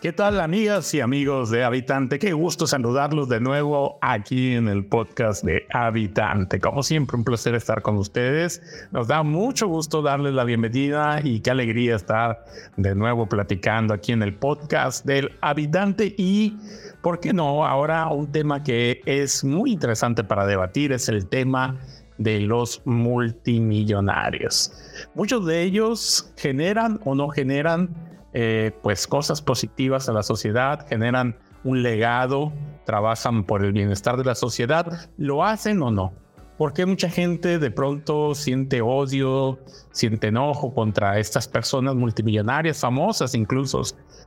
¿Qué tal amigas y amigos de Habitante? Qué gusto saludarlos de nuevo aquí en el podcast de Habitante. Como siempre, un placer estar con ustedes. Nos da mucho gusto darles la bienvenida y qué alegría estar de nuevo platicando aquí en el podcast del Habitante y, ¿por qué no? Ahora un tema que es muy interesante para debatir es el tema de los multimillonarios. Muchos de ellos generan o no generan eh, pues cosas positivas a la sociedad, generan un legado, trabajan por el bienestar de la sociedad, ¿lo hacen o no? Porque mucha gente de pronto siente odio, siente enojo contra estas personas multimillonarias, famosas incluso,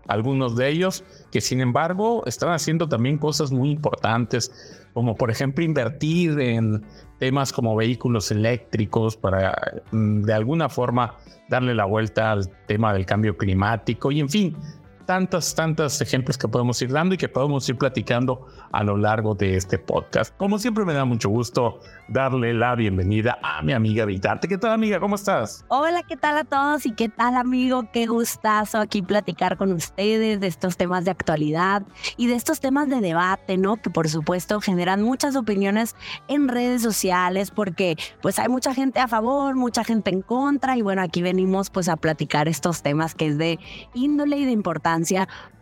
algunos de ellos, que sin embargo están haciendo también cosas muy importantes, como por ejemplo invertir en temas como vehículos eléctricos para mm, de alguna forma darle la vuelta al tema del cambio climático y en fin, tantos, tantos ejemplos que podemos ir dando y que podemos ir platicando a lo largo de este podcast. Como siempre me da mucho gusto darle la bienvenida a mi amiga Vitarte. ¿Qué tal amiga? ¿Cómo estás? Hola, ¿qué tal a todos? ¿Y qué tal amigo? Qué gustazo aquí platicar con ustedes de estos temas de actualidad y de estos temas de debate, ¿no? Que por supuesto generan muchas opiniones en redes sociales porque pues hay mucha gente a favor, mucha gente en contra y bueno, aquí venimos pues a platicar estos temas que es de índole y de importancia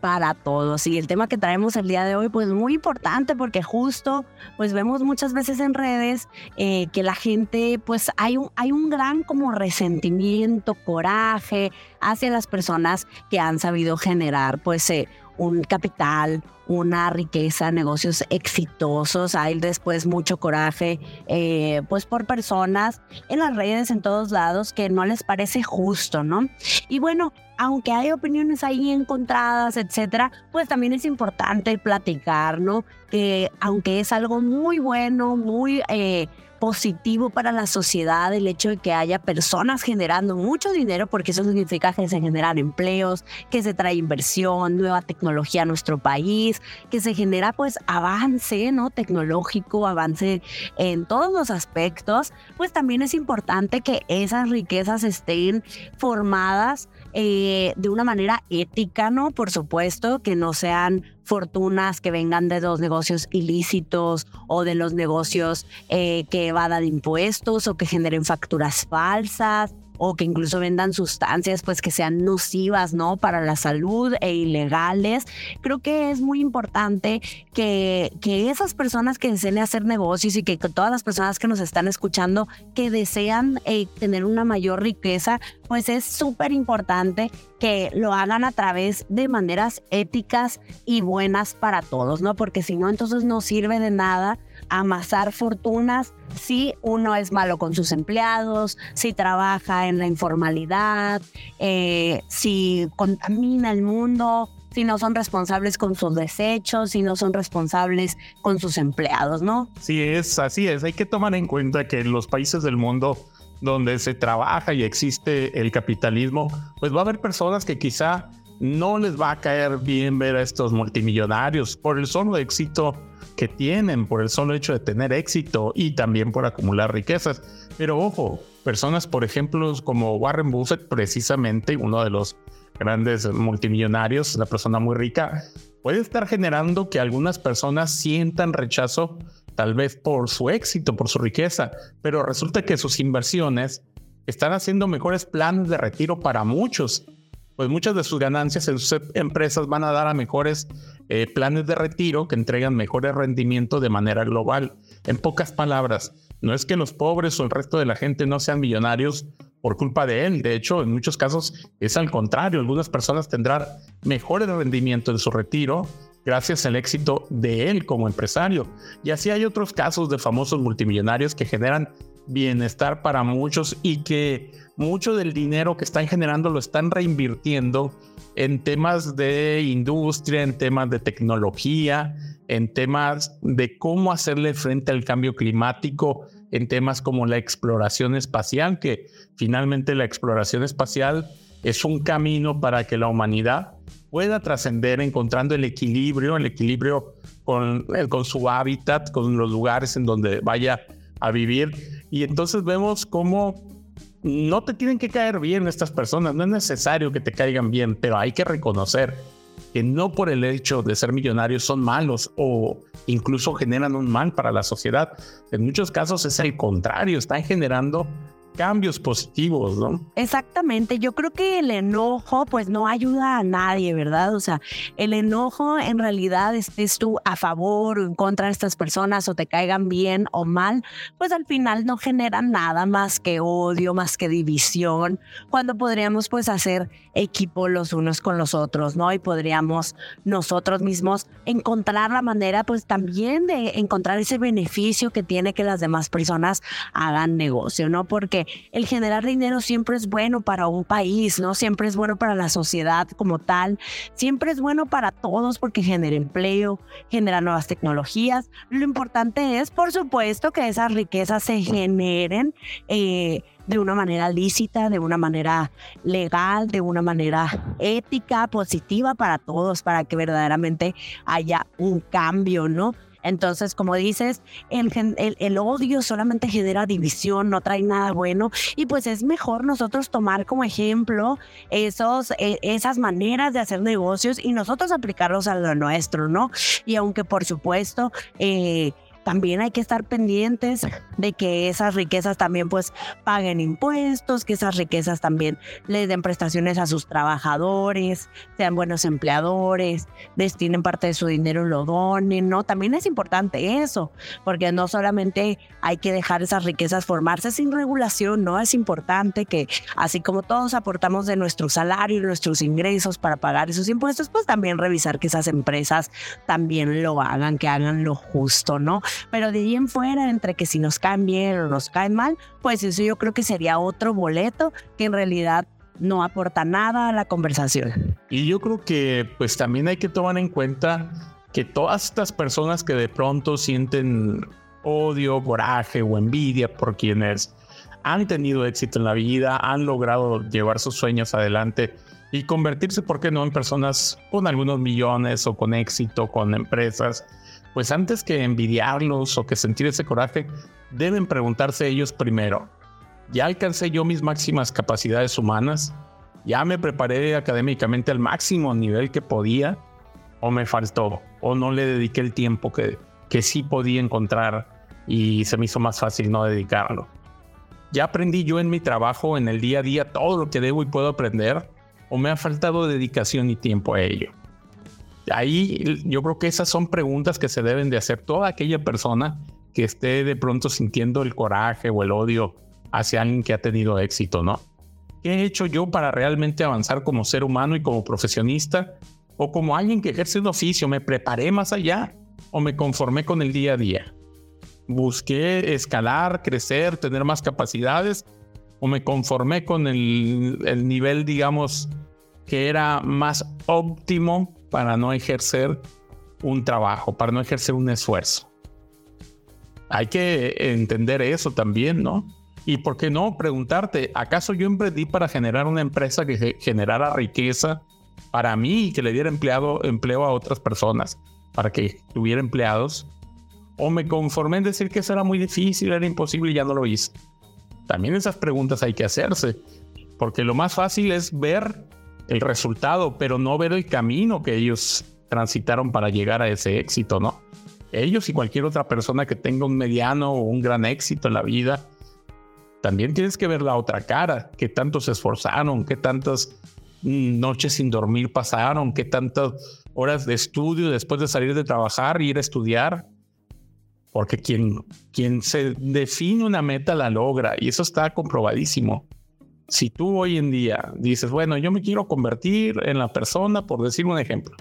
para todos. Y el tema que traemos el día de hoy pues muy importante porque justo pues vemos muchas veces en redes eh, que la gente, pues hay un, hay un gran como resentimiento, coraje hacia las personas que han sabido generar pues eh, un capital, una riqueza, negocios exitosos. Hay después mucho coraje, eh, pues por personas en las redes, en todos lados, que no les parece justo, ¿no? Y bueno, aunque hay opiniones ahí encontradas, etcétera, pues también es importante platicar, ¿no? Que aunque es algo muy bueno, muy eh, positivo para la sociedad el hecho de que haya personas generando mucho dinero, porque eso significa que se generan empleos, que se trae inversión, nueva tecnología a nuestro país, que se genera pues avance, ¿no? Tecnológico, avance en todos los aspectos, pues también es importante que esas riquezas estén formadas eh, de una manera ética, ¿no? Por supuesto, que no sean fortunas que vengan de los negocios ilícitos o de los negocios eh, que evadan impuestos o que generen facturas falsas o que incluso vendan sustancias pues que sean nocivas, ¿no? Para la salud e ilegales. Creo que es muy importante que, que esas personas que deseen hacer negocios y que, todas las personas que nos están escuchando que desean eh, tener una mayor riqueza, pues es súper importante que lo hagan a través de maneras éticas y buenas para todos, ¿no? Porque si no, entonces no sirve de nada amasar fortunas si uno es malo con sus empleados, si trabaja en la informalidad, eh, si contamina el mundo, si no son responsables con sus desechos, si no son responsables con sus empleados, ¿no? Sí, es así es. Hay que tomar en cuenta que en los países del mundo donde se trabaja y existe el capitalismo, pues va a haber personas que quizá no les va a caer bien ver a estos multimillonarios por el solo éxito que tienen, por el solo hecho de tener éxito y también por acumular riquezas. Pero ojo, personas, por ejemplo, como Warren Buffett, precisamente uno de los grandes multimillonarios, una persona muy rica, puede estar generando que algunas personas sientan rechazo tal vez por su éxito, por su riqueza, pero resulta que sus inversiones están haciendo mejores planes de retiro para muchos pues muchas de sus ganancias en sus empresas van a dar a mejores eh, planes de retiro que entregan mejores rendimientos de manera global. En pocas palabras, no es que los pobres o el resto de la gente no sean millonarios por culpa de él. De hecho, en muchos casos es al contrario. Algunas personas tendrán mejores rendimientos en su retiro gracias al éxito de él como empresario. Y así hay otros casos de famosos multimillonarios que generan bienestar para muchos y que mucho del dinero que están generando lo están reinvirtiendo en temas de industria, en temas de tecnología, en temas de cómo hacerle frente al cambio climático, en temas como la exploración espacial, que finalmente la exploración espacial es un camino para que la humanidad pueda trascender encontrando el equilibrio, el equilibrio con, con su hábitat, con los lugares en donde vaya a vivir. Y entonces vemos cómo no te tienen que caer bien estas personas, no es necesario que te caigan bien, pero hay que reconocer que no por el hecho de ser millonarios son malos o incluso generan un mal para la sociedad. En muchos casos es el contrario, están generando cambios positivos, ¿no? Exactamente, yo creo que el enojo pues no ayuda a nadie, ¿verdad? O sea, el enojo en realidad estés tú a favor o en contra de estas personas o te caigan bien o mal, pues al final no genera nada más que odio, más que división, cuando podríamos pues hacer equipo los unos con los otros, ¿no? Y podríamos nosotros mismos encontrar la manera pues también de encontrar ese beneficio que tiene que las demás personas hagan negocio, ¿no? Porque el generar dinero siempre es bueno para un país, ¿no? Siempre es bueno para la sociedad como tal, siempre es bueno para todos porque genera empleo, genera nuevas tecnologías. Lo importante es, por supuesto, que esas riquezas se generen. Eh, de una manera lícita, de una manera legal, de una manera ética, positiva para todos, para que verdaderamente haya un cambio, ¿no? Entonces, como dices, el, el, odio solamente genera división, no trae nada bueno y pues es mejor nosotros tomar como ejemplo esos, e, esas maneras de hacer negocios y nosotros aplicarlos a lo nuestro, ¿no? Y aunque por supuesto... Eh, también hay que estar pendientes de que esas riquezas también pues paguen impuestos, que esas riquezas también les den prestaciones a sus trabajadores, sean buenos empleadores, destinen parte de su dinero y lo donen, ¿no? También es importante eso, porque no solamente hay que dejar esas riquezas formarse sin regulación, ¿no? Es importante que así como todos aportamos de nuestro salario y nuestros ingresos para pagar esos impuestos, pues también revisar que esas empresas también lo hagan, que hagan lo justo, ¿no? Pero de ahí en fuera, entre que si nos caen bien o nos caen mal, pues eso yo creo que sería otro boleto que en realidad no aporta nada a la conversación. Y yo creo que pues también hay que tomar en cuenta que todas estas personas que de pronto sienten odio, coraje o envidia por quienes han tenido éxito en la vida, han logrado llevar sus sueños adelante y convertirse, ¿por qué no?, en personas con algunos millones o con éxito, con empresas pues antes que envidiarlos o que sentir ese coraje, deben preguntarse ellos primero, ¿ya alcancé yo mis máximas capacidades humanas? ¿Ya me preparé académicamente al máximo nivel que podía? ¿O me faltó? ¿O no le dediqué el tiempo que, que sí podía encontrar y se me hizo más fácil no dedicarlo? ¿Ya aprendí yo en mi trabajo, en el día a día, todo lo que debo y puedo aprender? ¿O me ha faltado dedicación y tiempo a ello? Ahí yo creo que esas son preguntas que se deben de hacer toda aquella persona que esté de pronto sintiendo el coraje o el odio hacia alguien que ha tenido éxito, ¿no? ¿Qué he hecho yo para realmente avanzar como ser humano y como profesionista? ¿O como alguien que ejerce un oficio? ¿Me preparé más allá o me conformé con el día a día? ¿Busqué escalar, crecer, tener más capacidades? ¿O me conformé con el, el nivel, digamos, que era más óptimo para no ejercer un trabajo, para no ejercer un esfuerzo. Hay que entender eso también, ¿no? Y por qué no preguntarte, ¿acaso yo emprendí para generar una empresa que generara riqueza para mí y que le diera empleo a otras personas, para que tuviera empleados? ¿O me conformé en decir que eso era muy difícil, era imposible y ya no lo hice? También esas preguntas hay que hacerse, porque lo más fácil es ver el resultado, pero no ver el camino que ellos transitaron para llegar a ese éxito, ¿no? Ellos y cualquier otra persona que tenga un mediano o un gran éxito en la vida, también tienes que ver la otra cara, qué tanto se esforzaron, qué tantas mm, noches sin dormir pasaron, qué tantas horas de estudio después de salir de trabajar ir a estudiar. Porque quien, quien se define una meta la logra y eso está comprobadísimo si tú hoy en día dices, bueno, yo me quiero convertir en la persona, por decir un ejemplo,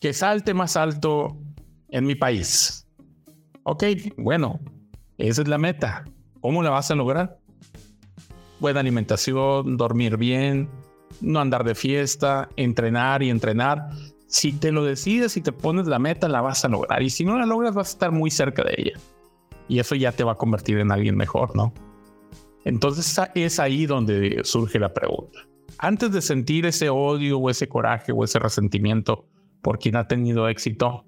que salte más alto en mi país. Ok, bueno, esa es la meta. ¿Cómo la vas a lograr? Buena alimentación, dormir bien, no andar de fiesta, entrenar y entrenar. Si te lo decides y te pones la meta, la vas a lograr. Y si no la logras, vas a estar muy cerca de ella. Y eso ya te va a convertir en alguien mejor, ¿no? Entonces es ahí donde surge la pregunta. Antes de sentir ese odio o ese coraje o ese resentimiento por quien ha tenido éxito,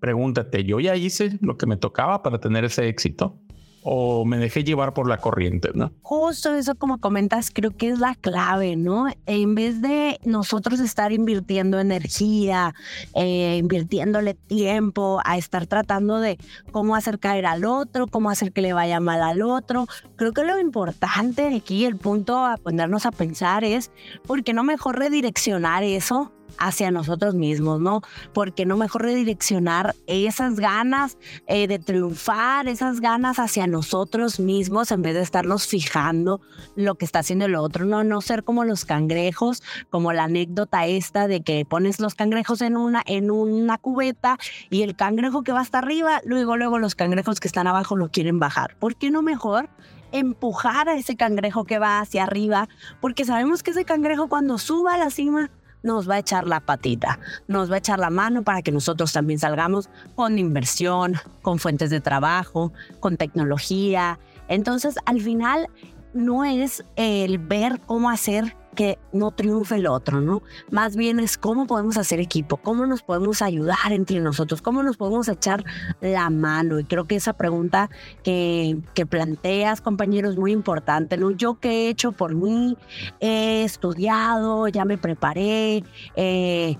pregúntate, ¿yo ya hice lo que me tocaba para tener ese éxito? O me dejé llevar por la corriente, ¿no? Justo eso como comentas, creo que es la clave, ¿no? En vez de nosotros estar invirtiendo energía, eh, invirtiéndole tiempo a estar tratando de cómo hacer caer al otro, cómo hacer que le vaya mal al otro, creo que lo importante aquí, el punto a ponernos a pensar es, ¿por qué no mejor redireccionar eso hacia nosotros mismos, ¿no? Porque no mejor redireccionar esas ganas eh, de triunfar, esas ganas hacia nosotros mismos en vez de estarnos fijando lo que está haciendo el otro, no, no ser como los cangrejos, como la anécdota esta de que pones los cangrejos en una, en una cubeta y el cangrejo que va hasta arriba, luego, luego los cangrejos que están abajo lo quieren bajar. ¿Por qué no mejor? empujar a ese cangrejo que va hacia arriba, porque sabemos que ese cangrejo cuando suba a la cima nos va a echar la patita, nos va a echar la mano para que nosotros también salgamos con inversión, con fuentes de trabajo, con tecnología. Entonces, al final, no es el ver cómo hacer que no triunfe el otro, ¿no? Más bien es cómo podemos hacer equipo, cómo nos podemos ayudar entre nosotros, cómo nos podemos echar la mano. Y creo que esa pregunta que, planteas, compañeros, es muy importante, ¿no? Yo qué he hecho por mí, he estudiado, ya me preparé, eh,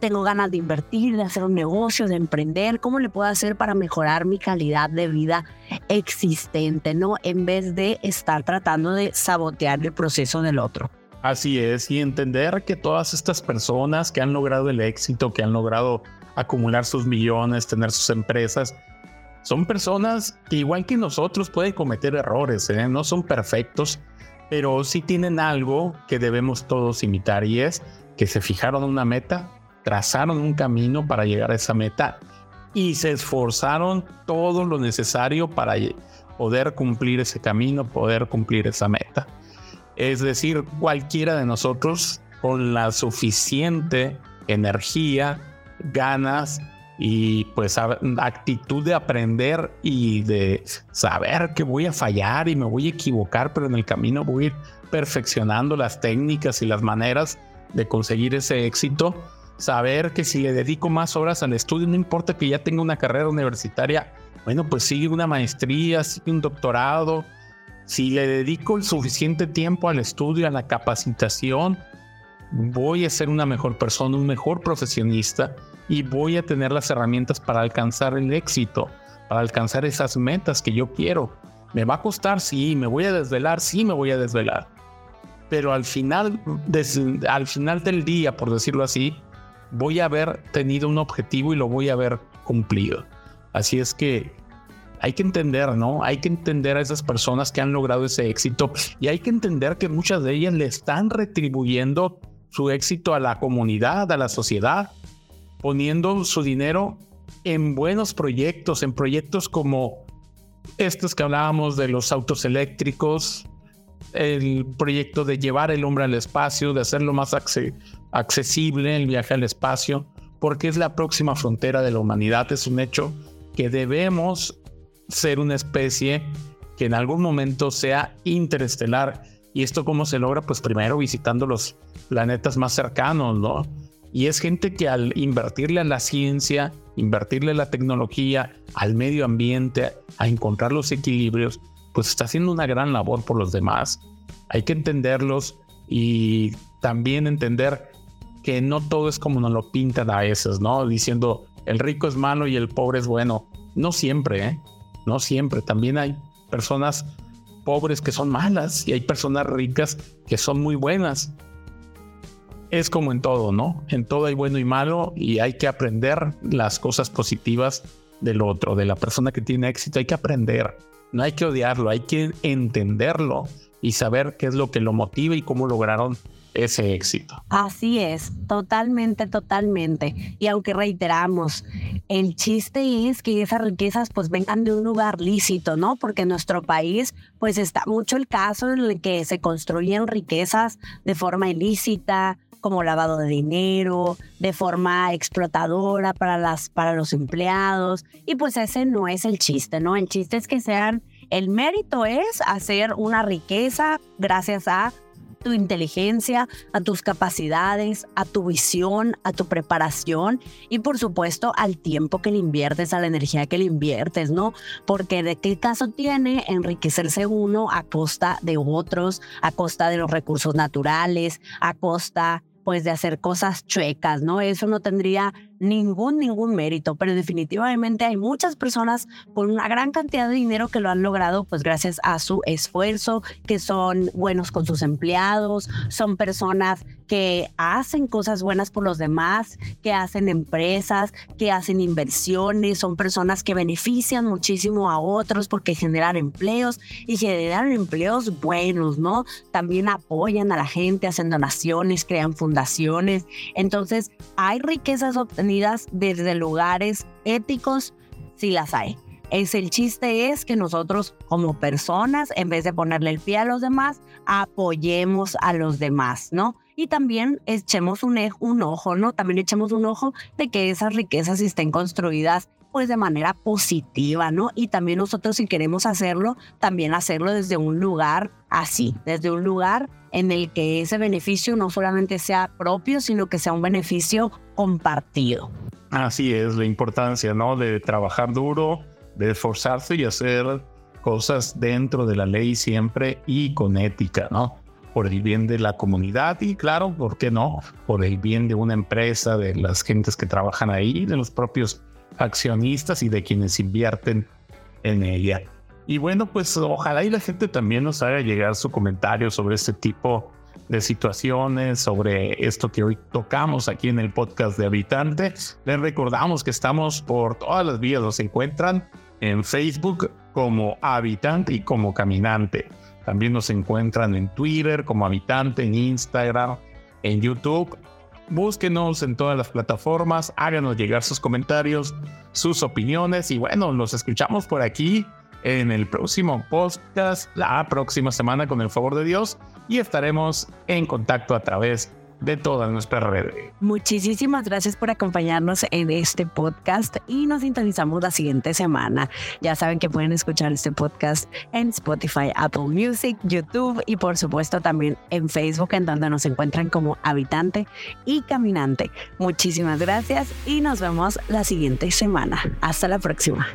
tengo ganas de invertir, de hacer un negocio, de emprender, ¿cómo le puedo hacer para mejorar mi calidad de vida existente, ¿no? En vez de estar tratando de sabotear el proceso del otro. Así es, y entender que todas estas personas que han logrado el éxito, que han logrado acumular sus millones, tener sus empresas, son personas que igual que nosotros pueden cometer errores, ¿eh? no son perfectos, pero sí tienen algo que debemos todos imitar y es que se fijaron una meta, trazaron un camino para llegar a esa meta y se esforzaron todo lo necesario para poder cumplir ese camino, poder cumplir esa meta. Es decir, cualquiera de nosotros con la suficiente energía, ganas y pues actitud de aprender y de saber que voy a fallar y me voy a equivocar, pero en el camino voy a ir perfeccionando las técnicas y las maneras de conseguir ese éxito. Saber que si le dedico más horas al estudio, no importa que ya tenga una carrera universitaria, bueno, pues sigue una maestría, sigue un doctorado, si le dedico el suficiente tiempo al estudio, a la capacitación, voy a ser una mejor persona, un mejor profesionista y voy a tener las herramientas para alcanzar el éxito, para alcanzar esas metas que yo quiero. Me va a costar, sí, me voy a desvelar, sí, me voy a desvelar. Pero al final, al final del día, por decirlo así, voy a haber tenido un objetivo y lo voy a haber cumplido. Así es que hay que entender, ¿no? Hay que entender a esas personas que han logrado ese éxito y hay que entender que muchas de ellas le están retribuyendo su éxito a la comunidad, a la sociedad, poniendo su dinero en buenos proyectos, en proyectos como estos que hablábamos de los autos eléctricos, el proyecto de llevar el hombre al espacio, de hacerlo más accesible el viaje al espacio, porque es la próxima frontera de la humanidad, es un hecho que debemos ser una especie que en algún momento sea interestelar. ¿Y esto cómo se logra? Pues primero visitando los planetas más cercanos, ¿no? Y es gente que al invertirle a la ciencia, invertirle a la tecnología, al medio ambiente, a encontrar los equilibrios, pues está haciendo una gran labor por los demás. Hay que entenderlos y también entender que no todo es como nos lo pintan a veces, ¿no? Diciendo el rico es malo y el pobre es bueno. No siempre, ¿eh? No siempre. También hay personas pobres que son malas y hay personas ricas que son muy buenas. Es como en todo, ¿no? En todo hay bueno y malo y hay que aprender las cosas positivas del otro, de la persona que tiene éxito. Hay que aprender, no hay que odiarlo, hay que entenderlo y saber qué es lo que lo motiva y cómo lograron ese éxito. Así es, totalmente, totalmente. Y aunque reiteramos, el chiste es que esas riquezas pues vengan de un lugar lícito, ¿no? Porque en nuestro país pues está mucho el caso en el que se construyen riquezas de forma ilícita, como lavado de dinero, de forma explotadora para, las, para los empleados. Y pues ese no es el chiste, ¿no? El chiste es que sean, el mérito es hacer una riqueza gracias a tu inteligencia, a tus capacidades, a tu visión, a tu preparación y por supuesto al tiempo que le inviertes, a la energía que le inviertes, ¿no? Porque de qué caso tiene enriquecerse uno a costa de otros, a costa de los recursos naturales, a costa pues de hacer cosas chuecas, ¿no? Eso no tendría ningún, ningún mérito, pero definitivamente hay muchas personas con una gran cantidad de dinero que lo han logrado pues gracias a su esfuerzo, que son buenos con sus empleados, son personas que hacen cosas buenas por los demás, que hacen empresas, que hacen inversiones, son personas que benefician muchísimo a otros porque generan empleos y generan empleos buenos, ¿no? También apoyan a la gente, hacen donaciones, crean fundaciones. Entonces, hay riquezas obtenidas desde lugares éticos, si las hay. Es el chiste es que nosotros como personas, en vez de ponerle el pie a los demás, apoyemos a los demás, ¿no? Y también echemos un, un ojo, ¿no? También echemos un ojo de que esas riquezas estén construidas pues de manera positiva, ¿no? Y también nosotros si queremos hacerlo, también hacerlo desde un lugar así, desde un lugar en el que ese beneficio no solamente sea propio, sino que sea un beneficio compartido. Así es la importancia, ¿no? De trabajar duro, de esforzarse y hacer cosas dentro de la ley siempre y con ética, ¿no? Por el bien de la comunidad y claro, ¿por qué no? Por el bien de una empresa, de las gentes que trabajan ahí, de los propios accionistas y de quienes invierten en ella. Y bueno, pues ojalá y la gente también nos haga llegar su comentario sobre este tipo de situaciones, sobre esto que hoy tocamos aquí en el podcast de Habitante. Les recordamos que estamos por todas las vías, nos encuentran en Facebook como Habitante y como Caminante. También nos encuentran en Twitter como Habitante, en Instagram, en YouTube Búsquenos en todas las plataformas, háganos llegar sus comentarios, sus opiniones y bueno, los escuchamos por aquí en el próximo podcast la próxima semana con el favor de Dios y estaremos en contacto a través de toda nuestra red. Muchísimas gracias por acompañarnos en este podcast y nos sintonizamos la siguiente semana. Ya saben que pueden escuchar este podcast en Spotify, Apple Music, YouTube y por supuesto también en Facebook en donde nos encuentran como habitante y caminante. Muchísimas gracias y nos vemos la siguiente semana. Hasta la próxima.